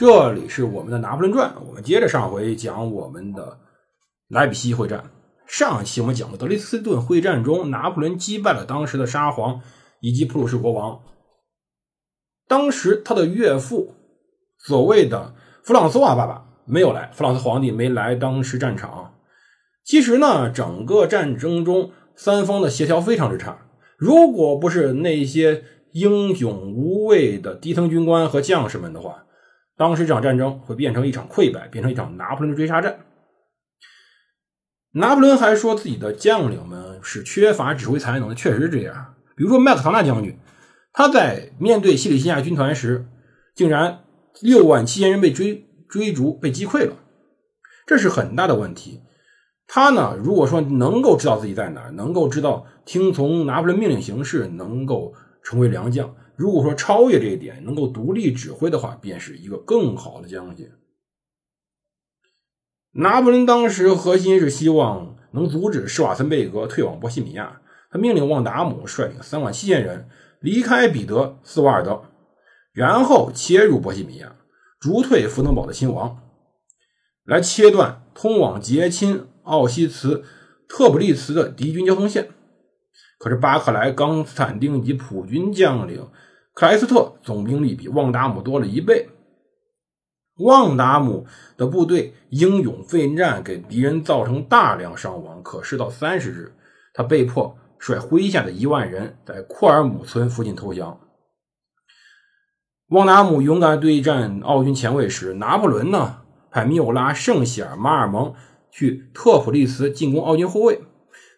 这里是我们的《拿破仑传》。我们接着上回讲我们的莱比锡会战。上期我们讲的德累斯顿会战中，拿破仑击败了当时的沙皇以及普鲁士国王。当时他的岳父，所谓的弗朗索瓦爸爸没有来，弗朗斯皇帝没来当时战场。其实呢，整个战争中三方的协调非常之差。如果不是那些英勇无畏的低层军官和将士们的话，当时这场战争会变成一场溃败，变成一场拿破仑的追杀战。拿破仑还说自己的将领们是缺乏指挥才能的，确实是这样。比如说麦克唐纳将军。他在面对西里西亚军团时，竟然六万七千人被追追逐被击溃了，这是很大的问题。他呢，如果说能够知道自己在哪，能够知道听从拿破仑命令行事，能够成为良将；如果说超越这一点，能够独立指挥的话，便是一个更好的将军。拿破仑当时核心是希望能阻止施瓦岑贝格退往波西米亚，他命令旺达姆率领三万七千人。离开彼得斯瓦尔德，然后切入波西米亚，逐退福登堡的亲王，来切断通往捷亲奥西茨特普利茨的敌军交通线。可是巴克莱、冈斯坦丁以及普军将领克莱斯特总兵力比旺达姆多了一倍。旺达姆的部队英勇奋战，给敌人造成大量伤亡。可是到三十日，他被迫。率麾下的一万人在库尔姆村附近投降。旺达姆勇敢对战奥军前卫时，拿破仑呢派缪拉、圣希尔、马尔蒙去特普利茨进攻奥军后卫，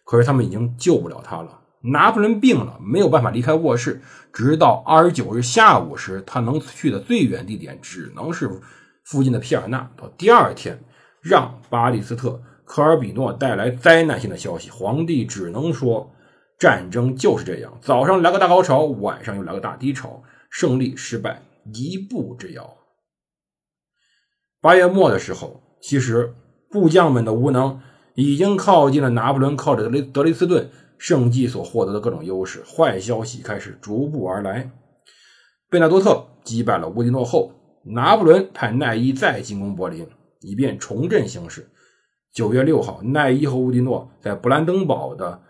可是他们已经救不了他了。拿破仑病了，没有办法离开卧室，直到二十九日下午时，他能去的最远地点只能是附近的皮尔纳。到第二天，让巴利斯特科尔比诺带来灾难性的消息，皇帝只能说。战争就是这样，早上来个大高潮，晚上又来个大低潮，胜利失败一步之遥。八月末的时候，其实部将们的无能已经靠近了拿破仑靠着德雷德雷斯顿胜绩所获得的各种优势。坏消息开始逐步而来，贝纳多特击败了乌迪诺后，拿破仑派奈伊再进攻柏林，以便重振形势。九月六号，奈伊和乌迪诺在布兰登堡的。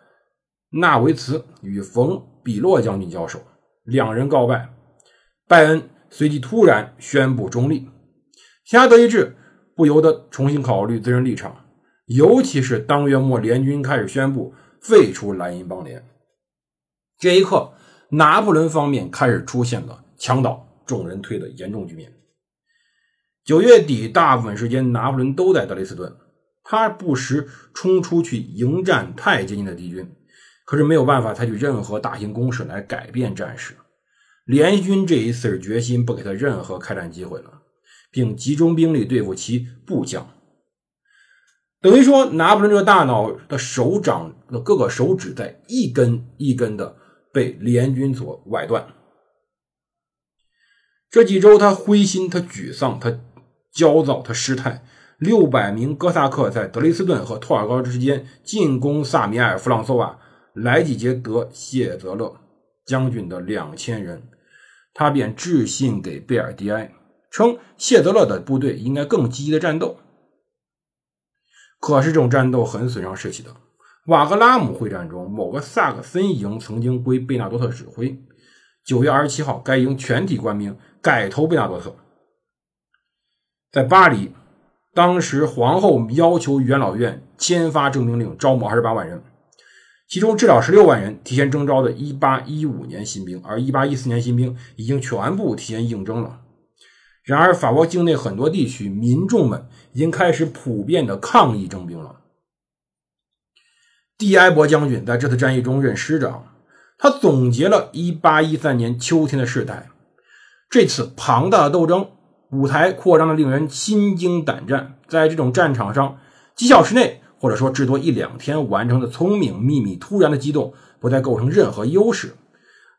纳维茨与冯比洛将军交手，两人告败。拜恩随即突然宣布中立。夏德意志不由得重新考虑自身立场，尤其是当月末联军开始宣布废除莱茵邦联。这一刻，拿破仑方面开始出现了墙倒众人推的严重局面。九月底，大部分时间拿破仑都在德累斯顿，他不时冲出去迎战太接近的敌军。可是没有办法采取任何大型攻势来改变战事。联军这一次是决心不给他任何开战机会了，并集中兵力对付其部将。等于说，拿破仑这个大脑的手掌的各个手指在一根一根的被联军所崴断。这几周，他灰心，他沮丧，他焦躁，他失态。六百名哥萨克在德累斯顿和托尔高之间进攻萨米埃尔·弗朗索瓦。莱吉杰德谢泽勒将军的两千人，他便致信给贝尔迪埃，称谢泽勒的部队应该更积极的战斗。可是这种战斗很损伤士气的。瓦格拉姆会战中，某个萨克森营曾经归贝纳多特指挥。九月二十七号，该营全体官兵改投贝纳多特。在巴黎，当时皇后要求元老院签发征兵令，招募二十八万人。其中至少十六万人提前征召的1815年新兵，而1814年新兵已经全部提前应征了。然而，法国境内很多地区民众们已经开始普遍的抗议征兵了。蒂埃博将军在这次战役中任师长，他总结了1813年秋天的事态。这次庞大的斗争舞台扩张的令人心惊胆战，在这种战场上，几小时内，或者说至多一两天完成的聪明、秘密、突然的机动，不再构成任何优势。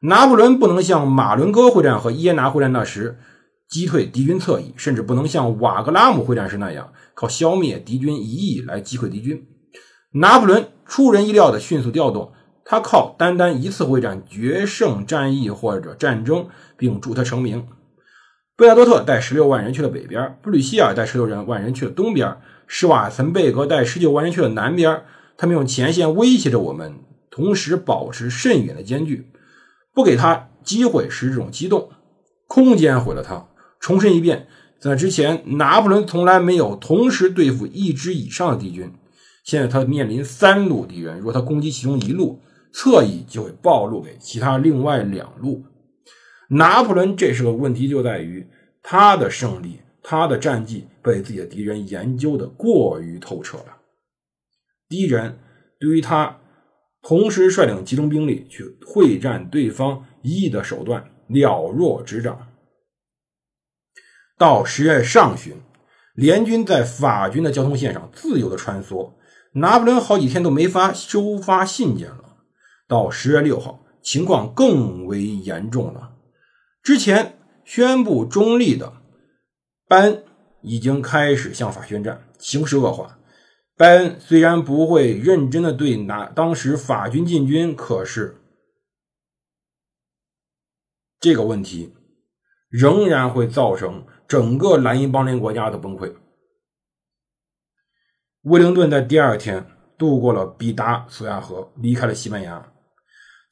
拿破仑不能像马伦哥会战和耶拿会战那时击退敌军侧翼，甚至不能像瓦格拉姆会战时那样靠消灭敌军一翼来击溃敌军。拿破仑出人意料的迅速调动，他靠单单一次会战决胜战役或者战争，并助他成名。贝拉多特带十六万人去了北边，布吕希尔带十六万人去了东边，施瓦岑贝格带十九万人去了南边。他们用前线威胁着我们，同时保持甚远的间距。不给他机会使这种机动，空间毁了他。重申一遍，在之前，拿破仑从来没有同时对付一支以上的敌军。现在他面临三路敌人，若他攻击其中一路，侧翼就会暴露给其他另外两路。拿破仑这时候问题就在于他的胜利，他的战绩被自己的敌人研究的过于透彻了。敌人对于他。同时率领集中兵力去会战对方一翼的手段了若指掌。到十月上旬，联军在法军的交通线上自由的穿梭，拿破仑好几天都没法收发信件了。到十月六号，情况更为严重了。之前宣布中立的班已经开始向法宣战，形势恶化。拜恩虽然不会认真的对拿当时法军进军，可是这个问题仍然会造成整个蓝茵邦联国家的崩溃。威灵顿在第二天渡过了比达索亚河，离开了西班牙。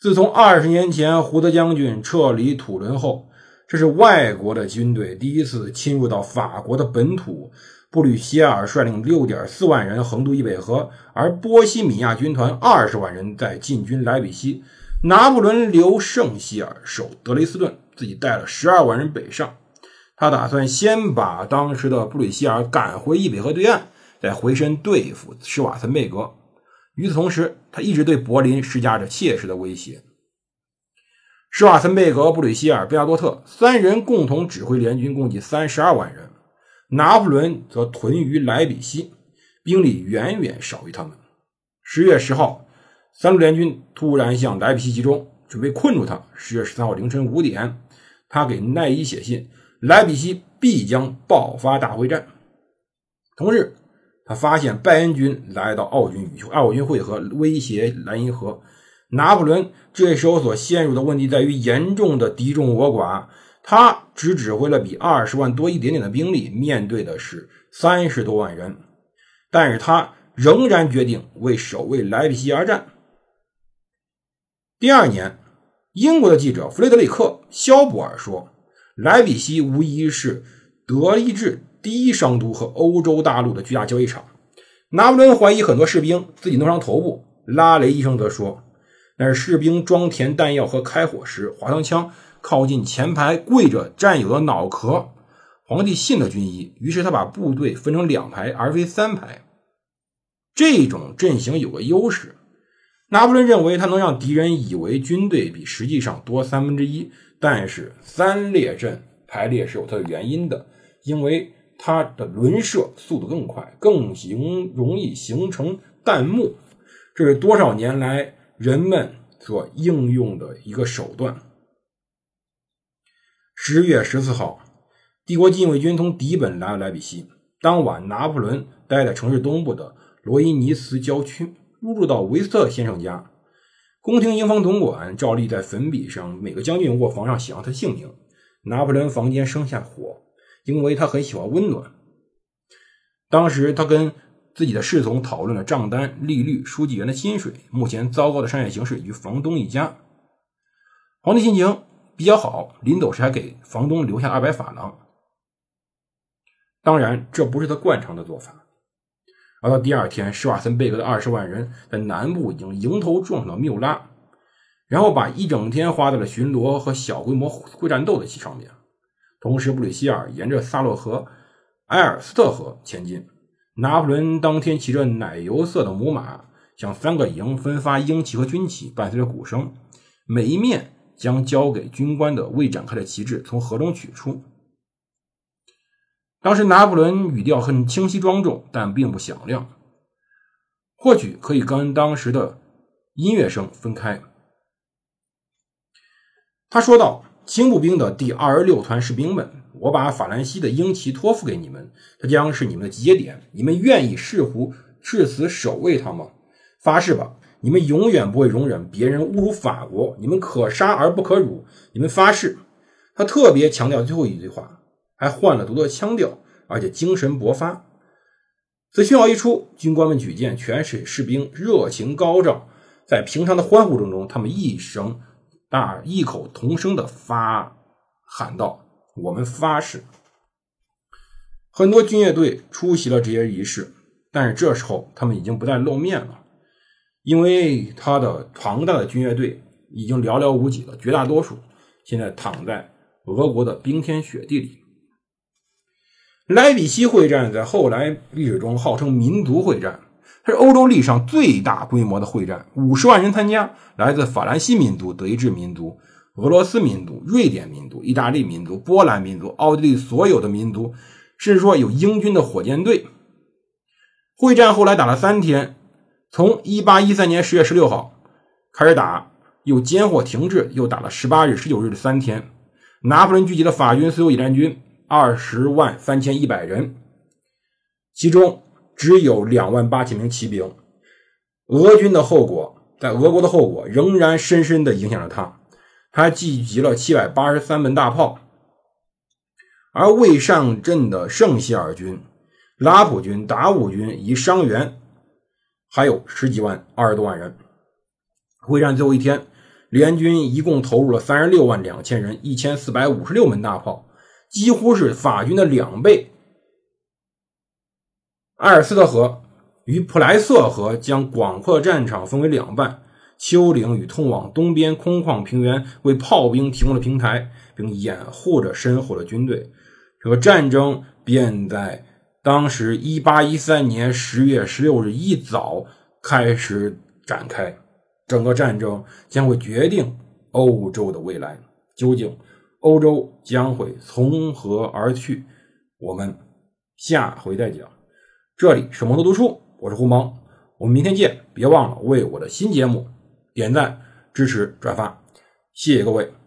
自从二十年前胡德将军撤离土伦后，这是外国的军队第一次侵入到法国的本土。布吕歇尔率领六点四万人横渡易北河，而波西米亚军团二十万人在进军莱比锡。拿破仑留圣希尔守德累斯顿，自己带了十二万人北上。他打算先把当时的布吕歇尔赶回易北河对岸，再回身对付施瓦岑贝格。与此同时，他一直对柏林施加着切实的威胁。施瓦岑贝格、布吕歇尔、贝亚多特三人共同指挥联军，共计三十二万人。拿破仑则屯于莱比锡，兵力远远少于他们。十月十号，三路联军突然向莱比锡集中，准备困住他。十月十三号凌晨五点，他给奈伊写信，莱比锡必将爆发大会战。同日，他发现拜恩军来到奥军与奥军会合，威胁莱茵河。拿破仑这时候所陷入的问题在于严重的敌众我寡。他只指挥了比二十万多一点点的兵力，面对的是三十多万人，但是他仍然决定为守卫莱比锡而战。第二年，英国的记者弗雷德里克·肖布尔说：“莱比锡无疑是德意志第一商都和欧洲大陆的巨大交易场。”拿破仑怀疑很多士兵自己弄伤头部，拉雷医生则说：“那是士兵装填弹药和开火时，滑膛枪。”靠近前排跪着战友的脑壳，皇帝信了军医，于是他把部队分成两排而非三排。这种阵型有个优势，拿破仑认为他能让敌人以为军队比实际上多三分之一。但是三列阵排列是有它的原因的，因为它的轮射速度更快，更形容易形成弹幕。这是多少年来人们所应用的一个手段。十月十四号，帝国禁卫军从迪本来到莱比锡。当晚，拿破仑待在城市东部的罗伊尼茨郊区，入住到维斯特先生家。宫廷营房总管照例在粉笔上每个将军卧房上写上他姓名。拿破仑房间生下火，因为他很喜欢温暖。当时，他跟自己的侍从讨论了账单、利率、书记员的薪水、目前糟糕的商业形势与房东一家。皇帝心情。比较好，临走时还给房东留下二百法郎。当然，这不是他惯常的做法。而到第二天，施瓦森贝格的二十万人在南部已经迎头撞上了缪拉，然后把一整天花在了巡逻和小规模会战斗的上面。同时，布吕希尔沿着萨洛河、埃尔斯特河前进。拿破仑当天骑着奶油色的母马，向三个营分发鹰旗和军旗，伴随着鼓声，每一面。将交给军官的未展开的旗帜从河中取出。当时拿破仑语调很清晰庄重，但并不响亮。或许可以跟当时的音乐声分开。他说道：“轻步兵的第二十六团士兵们，我把法兰西的鹰旗托付给你们，它将是你们的集结点。你们愿意誓乎誓死守卫它吗？发誓吧！你们永远不会容忍别人侮辱法国，你们可杀而不可辱。你们发誓。”他特别强调最后一句话，还换了独特腔调，而且精神勃发。此讯号一出，军官们举荐，全体士兵热情高涨，在平常的欢呼声中，他们一声。大异口同声的发喊道：“我们发誓！”很多军乐队出席了这些仪式，但是这时候他们已经不再露面了，因为他的庞大的军乐队已经寥寥无几了，绝大多数现在躺在俄国的冰天雪地里。莱比锡会战在后来历史中号称“民族会战”。它是欧洲历史上最大规模的会战，五十万人参加，来自法兰西民族、德意志民族、俄罗斯民族、瑞典民族、意大利民族、波兰民族、奥地利所有的民族，甚至说有英军的火箭队。会战后来打了三天，从一八一三年十月十六号开始打，又间或停滞，又打了十八日、十九日的三天。拿破仑聚集了法军所有野战军二十万三千一百人，其中。只有两万八千名骑兵，俄军的后果，在俄国的后果仍然深深的影响着他。他聚集了七百八十三门大炮，而未上阵的圣希尔军、拉普军、达武军以伤员还有十几万、二十多万人。会战最后一天，联军一共投入了三十六万两千人、一千四百五十六门大炮，几乎是法军的两倍。阿尔斯特河与普莱瑟河将广阔的战场分为两半，丘陵与通往东边空旷平原为炮兵提供了平台，并掩护着身后的军队。这个战争便在当时1813年10月16日一早开始展开。整个战争将会决定欧洲的未来。究竟欧洲将会从何而去？我们下回再讲。这里是蒙多读书，我是胡蒙，我们明天见！别忘了为我的新节目点赞、支持、转发，谢谢各位。